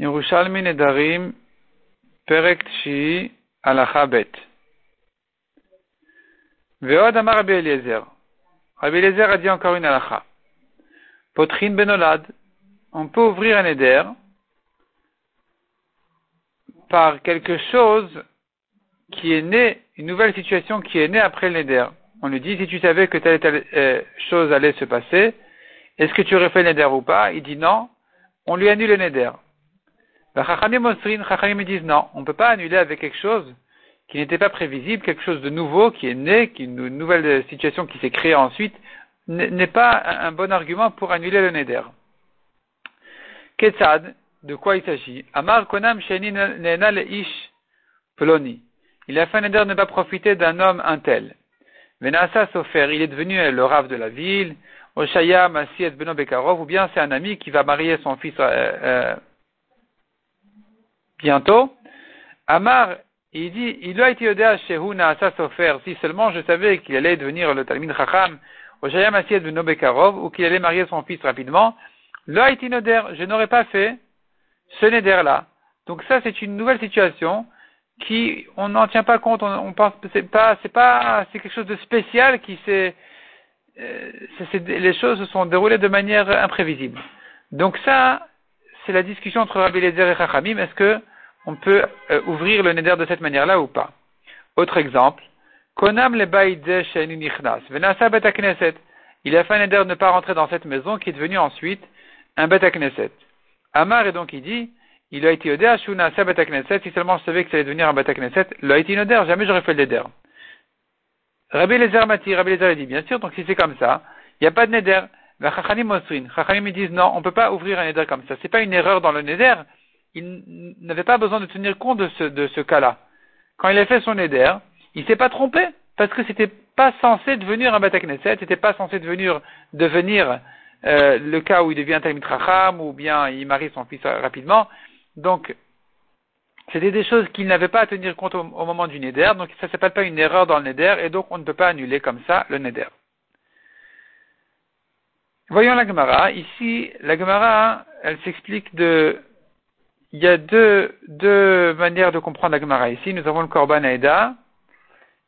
Yerushalmi Nedarim, Perek Tshi, Alacha Bet. Veod Amar Rabbi Eliezer. Rabbi Eliezer a dit encore une alacha. Potrin Benolad. On peut ouvrir un éder par quelque chose qui est né, une nouvelle situation qui est née après le neder. On lui dit, si tu savais que telle et telle euh, chose allait se passer, est-ce que tu aurais fait le neder ou pas? Il dit non, on lui annule le neder. Les Chachamim disent non, on ne peut pas annuler avec quelque chose qui n'était pas prévisible, quelque chose de nouveau qui est né, qui une nouvelle situation qui s'est créée ensuite, n'est pas un bon argument pour annuler le neder. Ketzad, de quoi il s'agit? Amar konam sheni ish ploni. Il a fait un neder de ne pas profiter d'un homme un tel. Venasa sofer, il est devenu le rave de la ville. Oshaya Masiet Beno Bekarov, ou bien c'est un ami qui va marier son fils euh, euh, bientôt. Amar, il dit, il a été odéa Shehuna Asa Sofer, si seulement je savais qu'il allait devenir le Talmud Chacham, Oshaya Masiet Beno Bekarov, ou qu'il allait marier son fils rapidement, lo noder, je n'aurais pas fait ce neder là. Donc ça, c'est une nouvelle situation qui, on n'en tient pas compte, on, on pense, c'est pas, c'est pas, c'est quelque chose de spécial qui s'est, euh, les choses se sont déroulées de manière imprévisible. Donc ça, c'est la discussion entre Rabbi Lezer et Chachamim. Est-ce que on peut euh, ouvrir le neder de cette manière-là ou pas? Autre exemple. Konam le Il a fait un neder de ne pas rentrer dans cette maison qui est devenu ensuite un bet Amar et donc il dit, il a été odé Shuna sa bet si seulement je savais que ça allait devenir un bet knesset, l'a été jamais j'aurais fait le neder. Rabbi Lezer Mati, Rabbi Lezer a dit, bien sûr, donc si c'est comme ça, il n'y a pas de neder. La Chachanim Mosrin, Chachanim me disent, non, on ne peut pas ouvrir un neder comme ça. C'est pas une erreur dans le neder. Il n'avait pas besoin de tenir compte de ce, ce cas-là. Quand il a fait son neder, il s'est pas trompé, parce que c'était pas censé devenir un Batak Knesset, c'était pas censé devenir, devenir euh, le cas où il devient Talmid Chacham, ou bien il marie son fils rapidement. Donc, c'était des choses qu'il n'avait pas à tenir compte au, moment du Neder, donc ça ne s'appelle pas une erreur dans le Neder, et donc on ne peut pas annuler comme ça le Neder. Voyons la Gemara. Ici, la Gemara, elle s'explique de... Il y a deux, deux manières de comprendre la Gemara. Ici, nous avons le Korban Aeda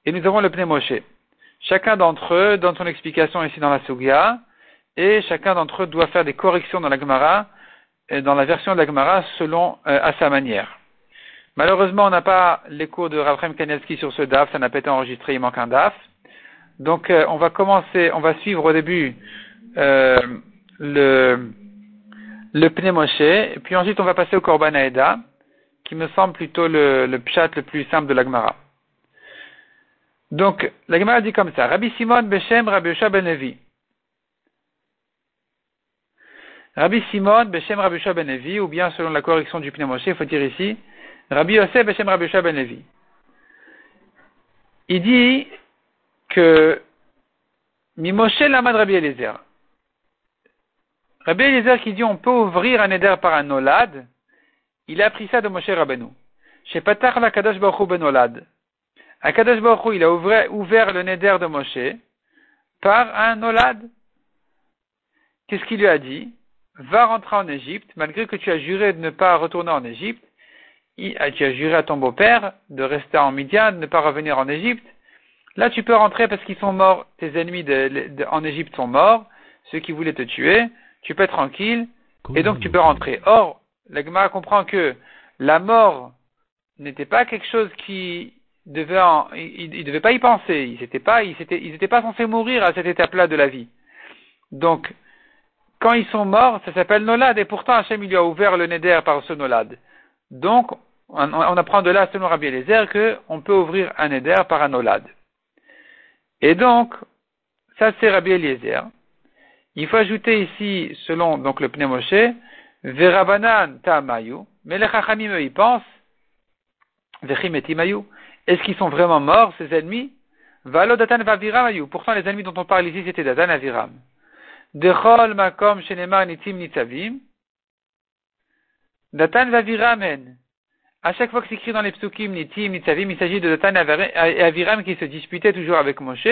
et nous avons le Pneumoshe. Chacun d'entre eux donne son explication ici dans la Sugia, et chacun d'entre eux doit faire des corrections dans la Gemara, dans la version de la Gemara, selon, euh, à sa manière. Malheureusement, on n'a pas les cours de Ravchem Kanielski sur ce DAF, ça n'a pas été enregistré, il manque un DAF. Donc, euh, on va commencer, on va suivre au début euh, le, le puis ensuite on va passer au Korban Aeda, qui me semble plutôt le, le pshat le plus simple de la Gemara. Donc, la Gemara dit comme ça, Rabbi Simon Beshem Rabbi Yosha Ben Levi. Rabbi Simon Beshem Rabbi Yosha Ben Levi, ou bien selon la correction du Pneumoshe, il faut dire ici, Rabbi Yosef Beshem Rabbi Ben Levi. Il dit que Mimoshe Lamad Rabbi Eliezer. Rabbi Eliezer qui dit on peut ouvrir un éder par un olad, il a appris ça de Moshe Rabbeinu. Chez Patach la Kadosh Baruch ben olad. À Kadosh Baruch il a ouvert, le neder de Moshe par un olad. Qu'est-ce qu'il lui a dit? Va rentrer en Égypte, malgré que tu as juré de ne pas retourner en Égypte, ah, tu as juré à ton beau-père de rester en Midian, de ne pas revenir en Égypte. Là, tu peux rentrer parce qu'ils sont morts. Tes ennemis en Égypte sont morts. Ceux qui voulaient te tuer. Tu peux être tranquille. Et donc, tu peux rentrer. Or, la Gemara comprend que la mort n'était pas quelque chose qui devait en, il, devait pas y penser. Ils n'étaient pas, ils étaient, pas censés mourir à cette étape-là de la vie. Donc, quand ils sont morts, ça s'appelle Nolad. Et pourtant, Hachem, il lui a ouvert le Neder par ce Nolad. Donc, on, apprend de là, selon Rabbi Eliezer, qu'on peut ouvrir un éder par un olad. Et donc, ça c'est Rabbi Eliezer. Il faut ajouter ici, selon donc le Pneumoshe, Verabanan Ta'amayu, mais les Chachamim ils pensent, Vechim et est-ce qu'ils sont vraiment morts, ces ennemis? Valo Datan Vaviramayu, pourtant les ennemis dont on parle ici c'était Datan Aviram. Dechol Makom Shenemar Nitim Nitzavim, Datan Vaviramen. À chaque fois que c'est écrit dans les psukim, Nitim, Nitzavim, il s'agit de Datan et Aviram qui se disputaient toujours avec Moshe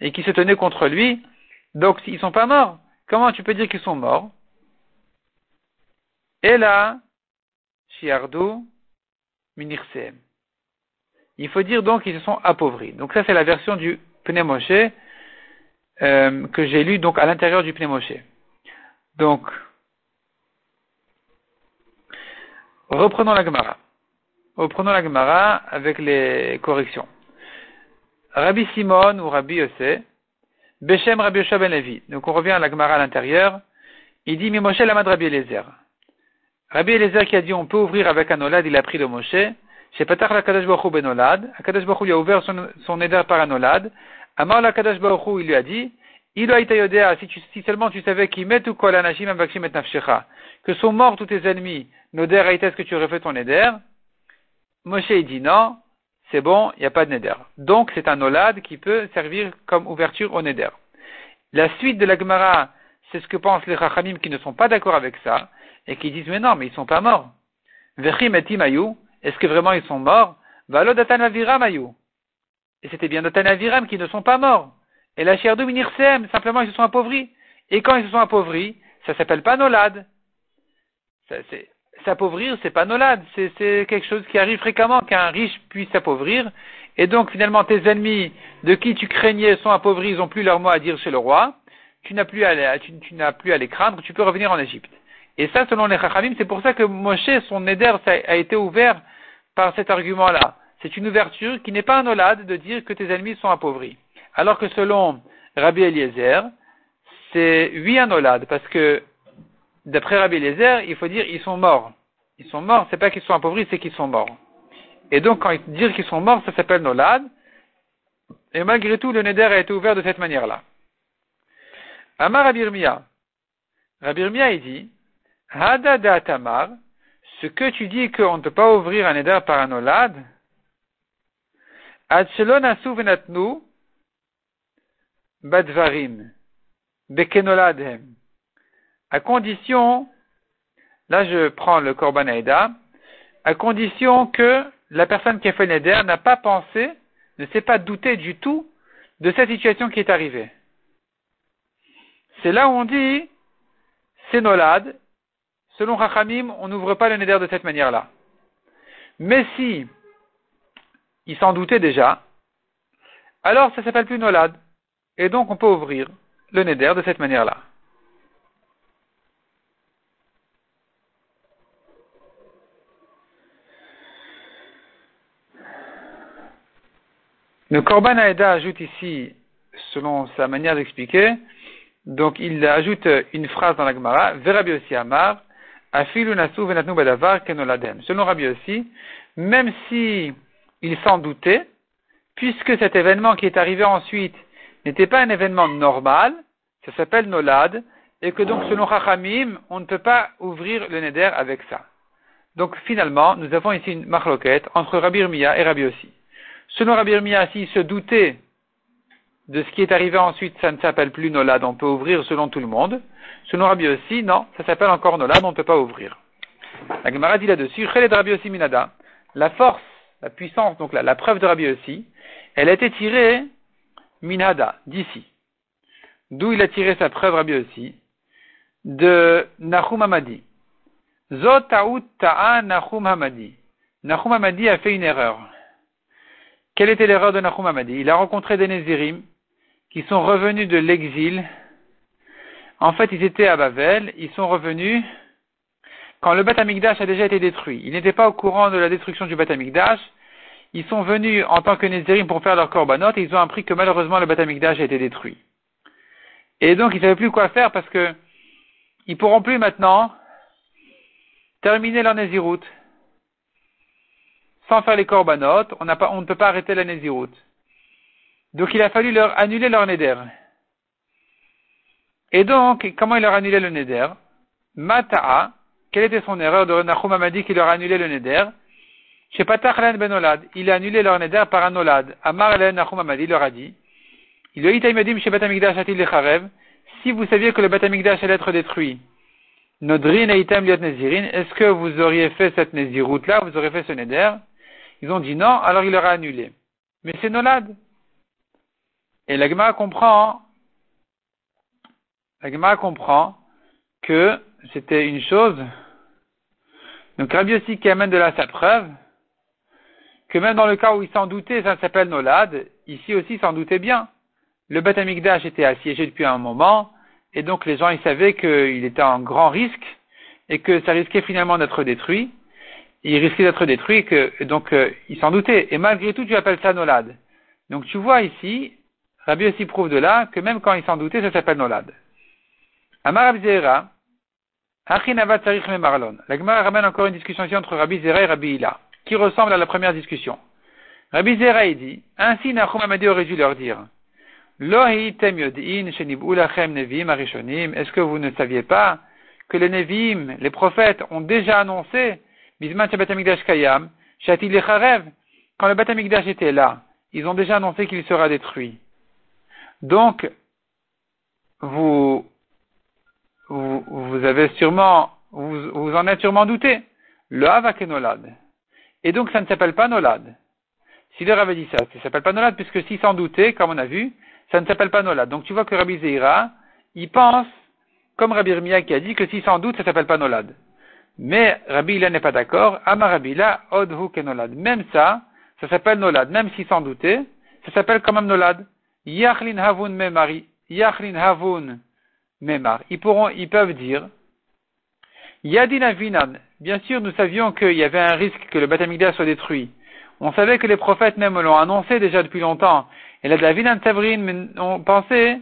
et qui se tenaient contre lui. Donc, ils sont pas morts. Comment tu peux dire qu'ils sont morts? Et là, shiardu minirseem. Il faut dire donc qu'ils se sont appauvris. Donc ça c'est la version du Pneumoshe euh, que j'ai lu donc à l'intérieur du Pneumoshe. Donc reprenons la Gemara. Reprenons la Gemara avec les corrections. Rabbi Simon ou Rabbi Yossé, Beshem Rabbi Yosha ben Levi. Donc on revient à la Gemara à l'intérieur. Il dit Mimoshe Lamad Rabbi Eliezer. Rabbi Eliezer qui a dit on peut ouvrir avec un olad, il a pris le Moshe. Chez Patach la Kadosh ben olad. Kadosh Baruch lui a ouvert son, son éder par un olad. Amar la Kadosh il lui a dit Il a si, tu, si seulement tu savais qu'il met tout kol anashim avakshim et nafshecha, que sont morts tous tes ennemis, noder est-ce que tu aurais fait ton éder? Moshe il dit non, c'est bon, il n'y a pas de neder. Donc c'est un olad qui peut servir comme ouverture au neder. La suite de la Gemara, c'est ce que pensent les Rachamim qui ne sont pas d'accord avec ça, et qui disent mais non, mais ils sont pas morts. Vechim et est-ce que vraiment ils sont morts? Valo datanaviram Et c'était bien datanaviram qui ne sont pas morts. Et la chair Mirsem, simplement ils se sont appauvris. Et quand ils se sont appauvris, ça s'appelle pas nolad. S'appauvrir, c'est pas nolad. C'est quelque chose qui arrive fréquemment qu'un riche puisse s'appauvrir. Et donc finalement tes ennemis de qui tu craignais sont appauvris, ils n'ont plus leur mot à dire chez le roi. Tu n'as plus à, tu, n'as plus à les craindre, tu peux revenir en Égypte. Et ça, selon les Chachamim, c'est pour ça que Moshe, son éder, a été ouvert par cet argument-là. C'est une ouverture qui n'est pas un de dire que tes ennemis sont appauvris. Alors que selon Rabbi Eliezer, c'est oui un olad, parce que d'après Rabbi Eliezer, il faut dire ils sont morts. Ils sont morts, c'est pas qu'ils sont appauvris, c'est qu'ils sont morts. Et donc, quand ils disent qu'ils sont morts, ça s'appelle nolad. Et malgré tout, le neder a été ouvert de cette manière-là. Amar Rabirmia. Rabirmia, il dit, Hada Tamar, ce que tu dis qu'on ne peut pas ouvrir un neder par un olad, venatnu badvarim, bekenoladhem. À condition, là je prends le korban à condition que la personne qui a fait le neder n'a pas pensé, ne s'est pas douté du tout de cette situation qui est arrivée. C'est là où on dit, c'est nolad. Selon Rachamim, on n'ouvre pas le neder de cette manière-là. Mais si il s'en doutait déjà, alors ça s'appelle plus nolad. Et donc on peut ouvrir le neder de cette manière-là. Le Korban Aeda ajoute ici, selon sa manière d'expliquer, donc il ajoute une phrase dans la Gemara, Verabi Amar, Afilu nasu kenoladem. Selon Rabbi aussi, même si il s'en doutait, puisque cet événement qui est arrivé ensuite n'était pas un événement normal, ça s'appelle nolad, et que donc selon Chachamim, on ne peut pas ouvrir le neder avec ça. Donc finalement, nous avons ici une marloquette entre Rabbi Irmiya et Rabbi aussi. Selon Rabbi Irmiya, s'il se doutait de ce qui est arrivé ensuite, ça ne s'appelle plus Nolad, on peut ouvrir selon tout le monde. Selon Rabbi aussi, non, ça s'appelle encore Nolad, on ne peut pas ouvrir. La Gemara dit là-dessus, Rabbi Minada, la force, la puissance, donc la, preuve de Rabbi aussi, elle a été tirée Minada, d'ici. D'où il a tiré sa preuve Rabbi aussi De Nahum Hamadi. Zot ta'a Nahum Hamadi. Nahum Hamadi a fait une erreur. Quelle était l'erreur de Nahum Hamadi Il a rencontré des Nézirim qui sont revenus de l'exil. En fait, ils étaient à Babel, ils sont revenus quand le Bat a déjà été détruit. Ils n'étaient pas au courant de la destruction du Bat Ils sont venus en tant que Nézirim pour faire leur korbanot et ils ont appris que malheureusement le Bat a été détruit. Et donc ils ne savaient plus quoi faire parce que ils pourront plus maintenant terminer leur Néziroute sans faire les corbanotes, on, ne peut pas arrêter la Néziroute. Donc il a fallu leur annuler leur Neder. Et donc, comment il leur a annulé le Neder? Mata'a, quelle était son erreur de Nahum Amadi qui leur a annulé le Neder? Chez Patachlen ben Olad, il a annulé leur Neder par un Olad. Amar Nahum Amadi leur a dit, il a chez Batamikdash atil si vous saviez que le Batamikdash allait être détruit, Nodrin et Itam liot Nezirin, est-ce que vous auriez fait cette Néziroute là, vous auriez fait ce Neder? Ils ont dit non, alors il leur a annulé. Mais c'est Nolad. Et la Gemara comprend, la comprend que c'était une chose Donc Rabbi aussi qui amène de là sa preuve, que même dans le cas où il s'en doutait, ça s'appelle Nolad, ici aussi s'en doutait bien. Le Beth Amikdash était assiégé depuis un moment, et donc les gens ils savaient qu'il était en grand risque, et que ça risquait finalement d'être détruit. Il risquait d'être détruit, que, donc euh, il s'en doutait. Et malgré tout, tu appelles ça Nolad. Donc tu vois ici, Rabbi aussi prouve de là que même quand il s'en doutait, ça s'appelle Nolad. Amar Abzera, la Gemara ramène encore une discussion ici entre Rabbi Zera et Rabbi Hila, qui ressemble à la première discussion. Rabbi Zera, il dit, ainsi Nahum Amadi aurait dû leur dire, est-ce que vous ne saviez pas que les Nevim, les prophètes, ont déjà annoncé, Bisman Kayam, quand le Batamikdash était là, ils ont déjà annoncé qu'il sera détruit. Donc, vous, vous, vous avez sûrement, vous, vous en êtes sûrement douté. Le Havak Nolad. Et donc, ça ne s'appelle pas Nolad. Si le avait dit ça, ça ne s'appelle pas Nolad, puisque s'il s'en doutait, comme on a vu, ça ne s'appelle pas Nolad. Donc, tu vois que Rabbi Zeira, il pense, comme Rabbi Irmia qui a dit que s'il s'en doute, ça ne s'appelle pas Nolad. Mais Rabbi Ila n'est pas d'accord. Ama Rabbi Ila, Odhu Nolad. Même ça, ça s'appelle Nolad. Même s'il s'en doutait, ça s'appelle quand même Nolad. Yachlin Havun Memari. Yachlin Havun Memar. Ils pourront, ils peuvent dire, Yadina Vinan. Bien sûr, nous savions qu'il y avait un risque que le Batamigdash soit détruit. On savait que les prophètes même l'ont annoncé déjà depuis longtemps. Et la Davinan Tavrin ont pensé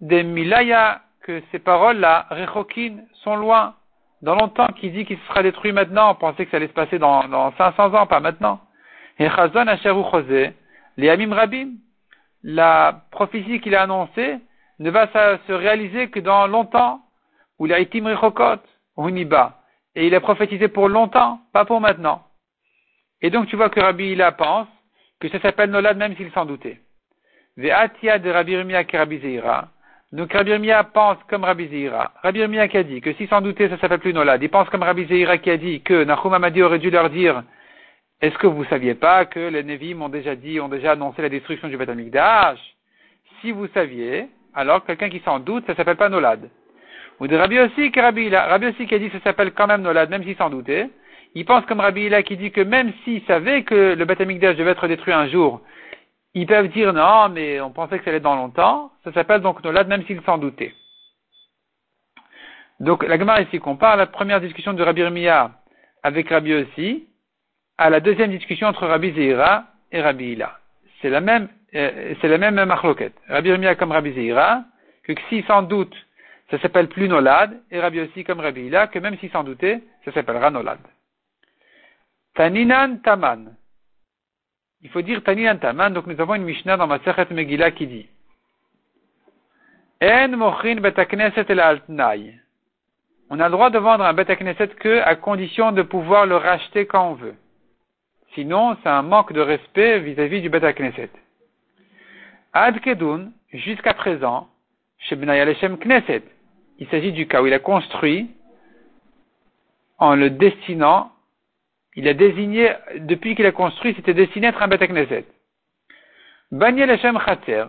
des Milaya que ces paroles-là, Rechokin, sont loin. Dans longtemps, qui dit qu'il sera détruit maintenant, on pensait que ça allait se passer dans, dans 500 ans, pas maintenant. Et Chazon Asheru Chosé, les Amim Rabim, la prophétie qu'il a annoncée ne va se réaliser que dans longtemps, ou la Itim Rechokot, ou Niba. Et il a prophétisé pour longtemps, pas pour maintenant. Et donc tu vois que Rabbi Ila pense que ça s'appelle Nolad même s'il s'en doutait. Ve'atia de Rabbi qui Rabbi Zeira. Donc Rabbi Irmia pense comme Rabbi Zeira. Rabbi Irmia qui a dit que s'il s'en doutait ça s'appelle plus Nolad. Il pense comme Rabbi Zeira qui a dit que Nahum Amadi aurait dû leur dire est-ce que vous saviez pas que les Nevim ont déjà dit, ont déjà annoncé la destruction du Beth Si vous saviez, alors quelqu'un qui s'en doute, ça s'appelle pas Nolad. Ou de Rabbi aussi, que Rabbi, qui a dit que ça s'appelle quand même Nolad, même s'il s'en doutait. Il pense comme Rabbi Ila qui dit que même s'il savait que le Beth devait être détruit un jour, ils peuvent dire non, mais on pensait que ça allait dans longtemps. Ça s'appelle donc Nolad, même s'il s'en doutait. Donc la Gemara ici compare la première discussion de Rabbi Irmiya avec Rabbi aussi, à la deuxième discussion entre Rabbi Zeira et Rabbi Hila. C'est la même, euh, c'est la même machloket. Rabbi Irmia comme Rabbi Zeira, que si sans doute ça s'appelle plus Nolad, et Rabbi aussi comme Rabbi Hila, que même si sans douter, ça s'appellera Nolad. Taninan Taman. Il faut dire Taninan Taman, donc nous avons une Mishnah dans ma Sechet Megillah qui dit En mochin betakneset el altnai. On a le droit de vendre un betakneset que à condition de pouvoir le racheter quand on veut. Sinon, c'est un manque de respect vis-à-vis du Beta Knesset. Ad Kedun, jusqu'à présent, chez Benayaleshem Knesset, il s'agit du cas où il a construit en le destinant, il a désigné, depuis qu'il a construit, c'était destiné à être un Knesset. Banyaleshem Khatser,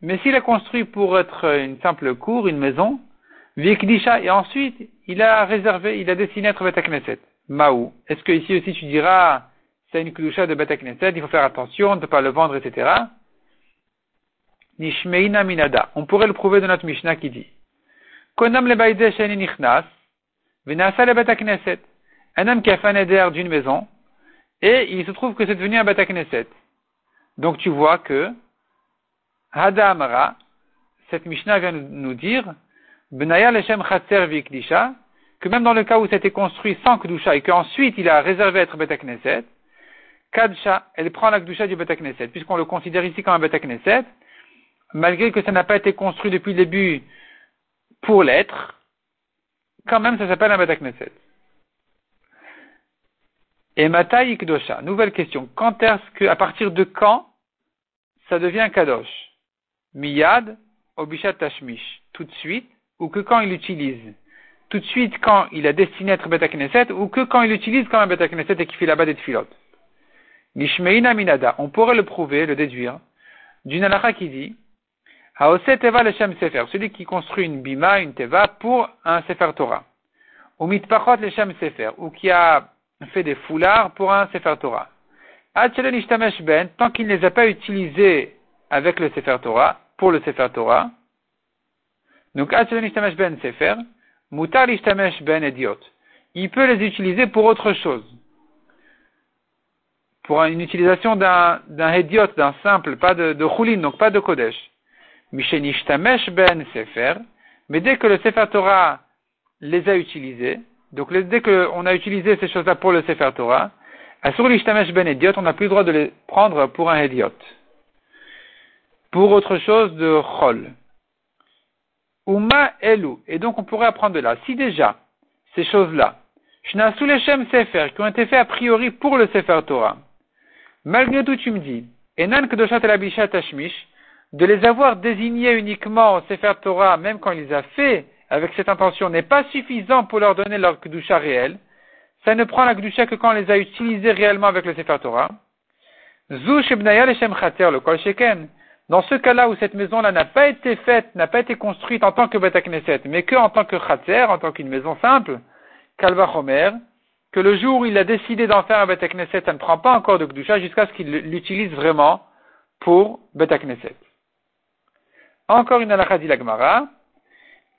mais s'il a construit pour être une simple cour, une maison, Vikdisha, et ensuite, il a réservé, il a destiné à être Knesset. Maou. Est-ce que ici aussi tu diras, c'est une klusha de Knesset, il faut faire attention, on ne peut pas le vendre, etc. Nishmeina minada. On pourrait le prouver de notre Mishnah qui dit Konam le sheni nichnas, le Knesset. Un homme qui a fait un éder d'une maison, et il se trouve que c'est devenu un Beta Knesset. Donc tu vois que Hadamara, cette Mishnah vient nous dire Benaya Leshem Chatser Vikdisha, que même dans le cas où c'était construit sans Kdusha et qu'ensuite il a réservé à être Beta Knesset, Kadsha, elle prend la Kdusha du Beta Knesset, puisqu'on le considère ici comme un Beta Knesset, malgré que ça n'a pas été construit depuis le début pour l'être, quand même ça s'appelle un Beta Knesset. Et Matai Kdosha, nouvelle question. Quand est-ce que, à partir de quand, ça devient Kadosh? Miyad, Obishat Tashmish, tout de suite, ou que quand il l'utilise? Tout de suite quand il a destiné à être Beta ou que quand il l'utilise comme un Beta Knesset et qu'il fait là-bas des filotes. Nishmeina minada, on pourrait le prouver, le déduire, d'une halakha qui dit, Haose teva leshem sefer, celui qui construit une bima, une teva, pour un sefer Torah. Ou mitpachot leshem sefer, ou qui a fait des foulards pour un Sefer Torah. Ben, tant qu'il ne les a pas utilisés avec le Sefer Torah, pour le Sefer Torah, donc Ben Sefer, Mutar Ben Idiot. Il peut les utiliser pour autre chose. Pour une utilisation d'un, d'un d'un simple, pas de, de donc pas de Kodesh. Ben Sefer, mais dès que le Sefer Torah les a utilisés, donc dès qu'on a utilisé ces choses-là pour le Sefer Torah, Asur l'ishtamesh ben idiot, on n'a plus le droit de les prendre pour un idiot. Pour autre chose de chol. Uma elu. Et donc on pourrait apprendre de là. Si déjà, ces choses-là, shnasu leshem sefer, qui ont été faits a priori pour le Sefer Torah, malgré tout tu me dis, enan kedoshat el tashmish, de les avoir désignés uniquement au Sefer Torah, même quand il les a fait avec cette intention, n'est pas suffisant pour leur donner leur kedusha réel, ça ne prend la kedusha que quand on les a utilisés réellement avec le Sefer Torah. Le kol sheken. Dans ce cas-là où cette maison-là n'a pas été faite, n'a pas été construite en tant que Beta Knesset, mais que en tant que chater, en tant qu'une maison simple, Kalva Homer, que le jour où il a décidé d'en faire un Beta Knesset, ça ne prend pas encore de kedusha jusqu'à ce qu'il l'utilise vraiment pour Beta Knesset. Encore une halakha dit l'Agmara.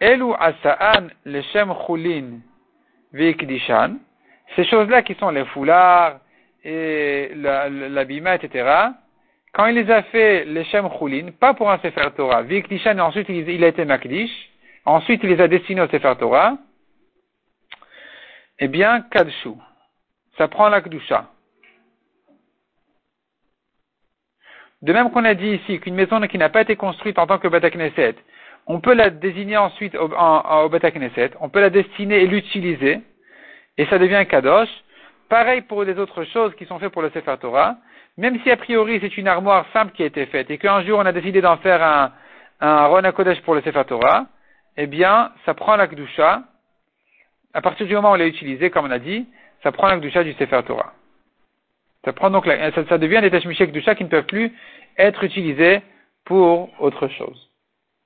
Elu asa'an leshem chulin ve'ikdishan. Ces choses-là qui sont les foulards et l'habillement, etc., quand il les a fait les Shem Chulin, pas pour un Sefer Torah, Vikdishan, et ensuite il, a été Makdish, ensuite il les a destinés au Sefer Torah, eh bien, Kadshu, ça prend la Kdusha. De même qu'on a dit ici qu'une maison qui n'a pas été construite en tant que Bata Knesset, on peut la désigner ensuite au, Bata Knesset, on peut la destiner et l'utiliser, et ça devient kadosh. Pareil pour les autres choses qui sont faites pour le Sefer Torah. Même si a priori c'est une armoire simple qui a été faite et qu'un jour on a décidé d'en faire un, un Rona pour le Sefer Torah, eh bien, ça prend la. À partir du moment où on l'a utilisé, comme on a dit, ça prend la du Sefer Torah. Ça prend donc ça, devient des Tashmichek Kedusha qui ne peuvent plus être utilisés pour autre chose.